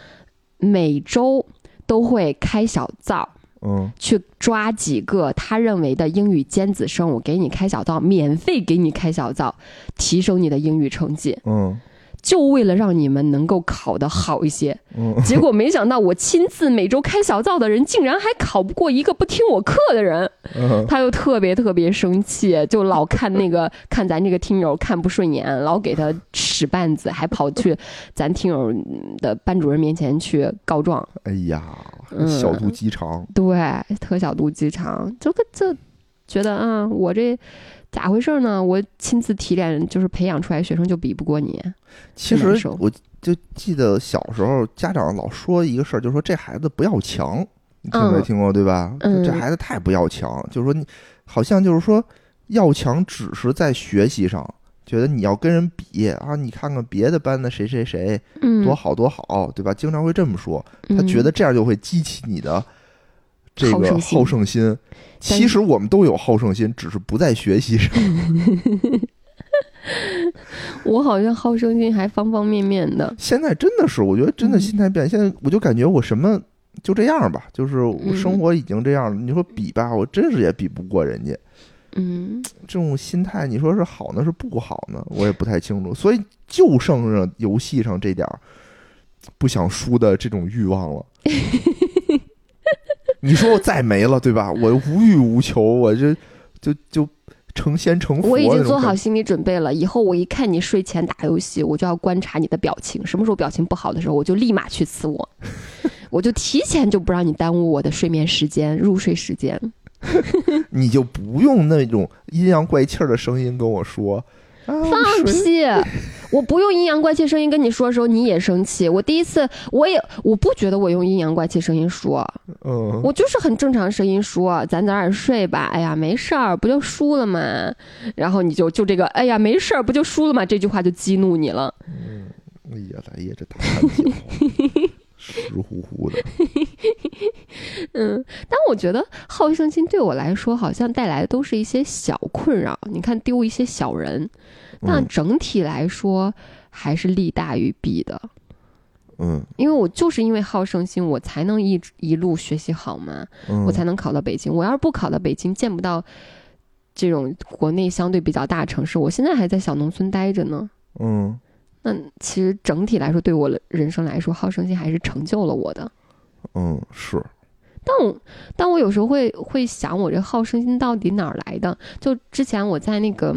每周都会开小灶。嗯去抓几个他认为的英语尖子生，我给你开小灶，免费给你开小灶，提升你的英语成绩，嗯就为了让你们能够考得好一些。嗯结果没想到，我亲自每周开小灶的人，竟然还考不过一个不听我课的人。嗯他又特别特别生气，就老看那个看咱这个听友看不顺眼，老给他使绊子，还跑去咱听友的班主任面前去告状。哎呀，嗯小肚鸡肠，对，特小肚鸡肠，就就觉得啊、我这咋回事呢？我亲自提炼，就是培养出来学生就比不过你。其实我就记得小时候家长老说一个事儿，就说这孩子不要强，你听没嗯听过对吧？这嗯孩子太不要强，就是说你好像就是说要强只是在学习上，觉得你要跟人比啊，你看看别的班的谁谁谁嗯，多好多好，对吧？经常会这么说，他嗯觉得这样就会激起你的这个好胜心其实我们都有好胜心，只是不在学习上。我好像好胜心还方方面面的。现在真的是，我觉得真的嗯心态变。现在我就感觉我什么就这样吧，就是我嗯生活已经这样了。你说比吧，我真是也比不过人家。嗯，这种心态，你说是好呢，是不好呢？我也不太清楚。所以就剩着游戏上这点儿不想输的这种欲望了。你说我再没了，对吧？我无欲无求，我就就就成仙成佛我已经做好心理准备了。以后我一看你睡前打游戏，我就要观察你的表情，什么时候表情不好的时候，我就立马去刺我，我就提前就不让你耽误我的睡眠时间、入睡时间。你就不用那种阴阳怪气儿的声音跟我说。啊、放屁！我不用阴阳怪气声音跟你说的时候，你也生气。我第一次，我也我不觉得我用阴阳怪气声音说，嗯，我就是很正常声音说，咱早点睡吧。哎呀，没事儿，不就输了吗？然后你就就这个，哎呀，没事儿，不就输了吗？这句话就激怒你了。嗯哎呀，来呀，这大 湿乎乎的。嗯，但我觉得好胜心对我来说，好像带来的都是一些小困扰。你看，丢一些小人，但嗯整体来说还是利大于弊的。嗯因为我就是因为好胜心，我才能一直一路学习好嘛，嗯，我才能考到北京。我要是不考到北京，见不到这种国内相对比较大城市，我现在还在小农村待着呢。嗯那其实整体来说，对我人生来说，好胜心还是成就了我的。嗯是，但我但我有时候会会想，我这好胜心到底哪儿来的？就之前我在那个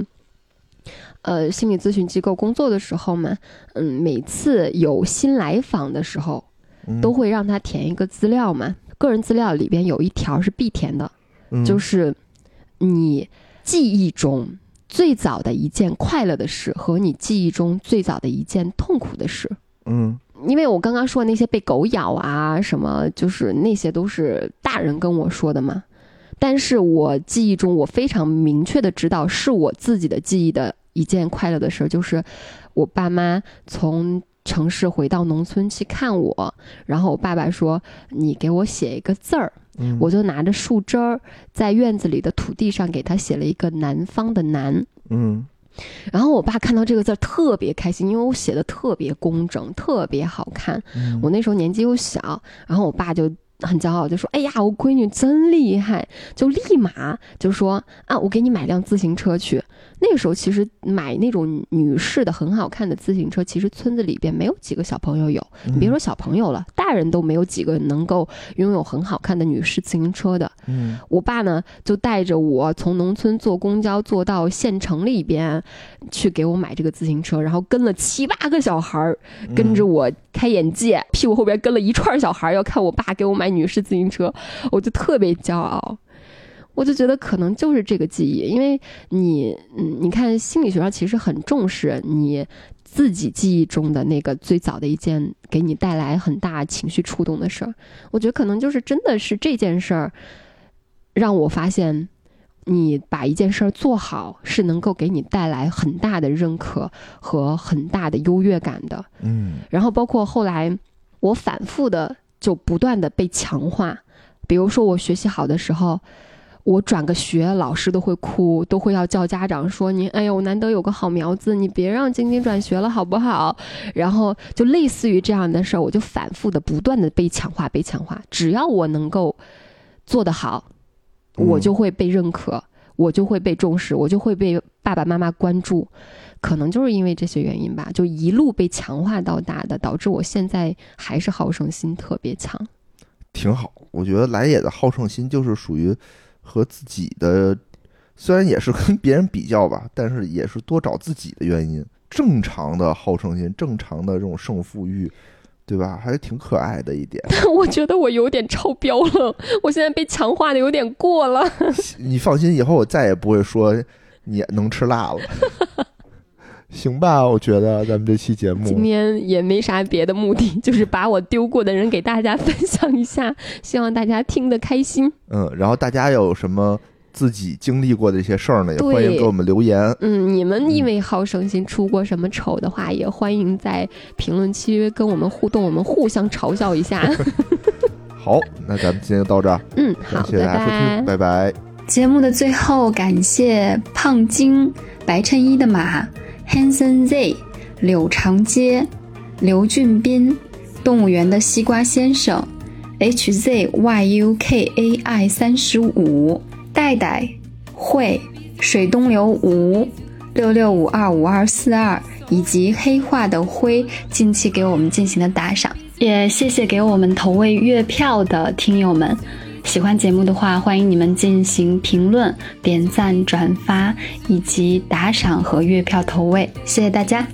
呃心理咨询机构工作的时候嘛，嗯，每次有新来访的时候，嗯都会让他填一个资料嘛。个人资料里边有一条是必填的，嗯就是你记忆中最早的一件快乐的事和你记忆中最早的一件痛苦的事。嗯因为我刚刚说的那些被狗咬啊什么，就是那些都是大人跟我说的嘛。但是我记忆中，我非常明确的知道是我自己的记忆的一件快乐的事儿，就是我爸妈从城市回到农村去看我，然后我爸爸说：“你给我写一个字儿。”嗯我就拿着树枝儿在院子里的土地上给他写了一个南方的南。嗯然后我爸看到这个字儿特别开心，因为我写的特别工整，特别好看。嗯我那时候年纪又小，然后我爸就很骄傲，就说：“哎呀，我闺女真厉害！”就立马就说：“啊，我给你买辆自行车去。”那个时候其实买那种女士的很好看的自行车，其实村子里边没有几个小朋友有，嗯你别说小朋友了，大人都没有几个能够拥有很好看的女士自行车的。嗯我爸呢就带着我从农村坐公交坐到县城里边，去给我买这个自行车，然后跟了七八个小孩儿嗯跟着我开眼界，屁股后边跟了一串小孩儿要看我爸给我买女士自行车，我就特别骄傲。我就觉得可能就是这个记忆，因为你，嗯，你看心理学上其实很重视你自己记忆中的那个最早的一件给你带来很大情绪触动的事儿。我觉得可能就是真的是这件事儿，让我发现，你把一件事儿做好是能够给你带来很大的认可和很大的优越感的。嗯然后包括后来我反复的就不断的被强化，比如说我学习好的时候。我转个学，老师都会哭，都会要叫家长说你，哎呦，难得有个好苗子，你别让晶晶转学了，好不好？然后就类似于这样的事儿，我就反复的、不断的被强化、被强化。只要我能够做得好，嗯我就会被认可，我就会被重视，我就会被爸爸妈妈关注。可能就是因为这些原因吧，就一路被强化到大的，导致我现在还是好胜心特别强。挺好。我觉得来也的好胜心就是属于和自己的，虽然也是跟别人比较吧，但是也是多找自己的原因。正常的好胜心，正常的这种胜负欲，对吧？还是挺可爱的一点。我觉得我有点超标了，我现在被强化的有点过了。你放心，以后我再也不会说你能吃辣了。行吧，我觉得咱们这期节目今，天也没啥别的目的，就是把我丢过的人给大家分享一下，希望大家听得开心。嗯，然后大家有什么自己经历过的一些事儿呢，也欢迎给我们留言。嗯，你们因为好胜心出过什么丑的话，也欢迎在评论区跟我们互动，我们互相嘲笑一下。好，那咱们今天就到这儿，嗯，好，谢谢大家收听，拜拜。节目的最后，感谢胖金、白衬衣的马、Hanson Z、柳长街、刘俊斌、动物园的西瓜先生、HZYUKAI 三十五、戴戴、慧、水东流吴、六六五二五二四二以及黑化的灰近期给我们进行的打赏，也谢谢给我们投喂月票的听友们。喜欢节目的话，欢迎你们进行评论、点赞、转发以及打赏和月票投喂，谢谢大家。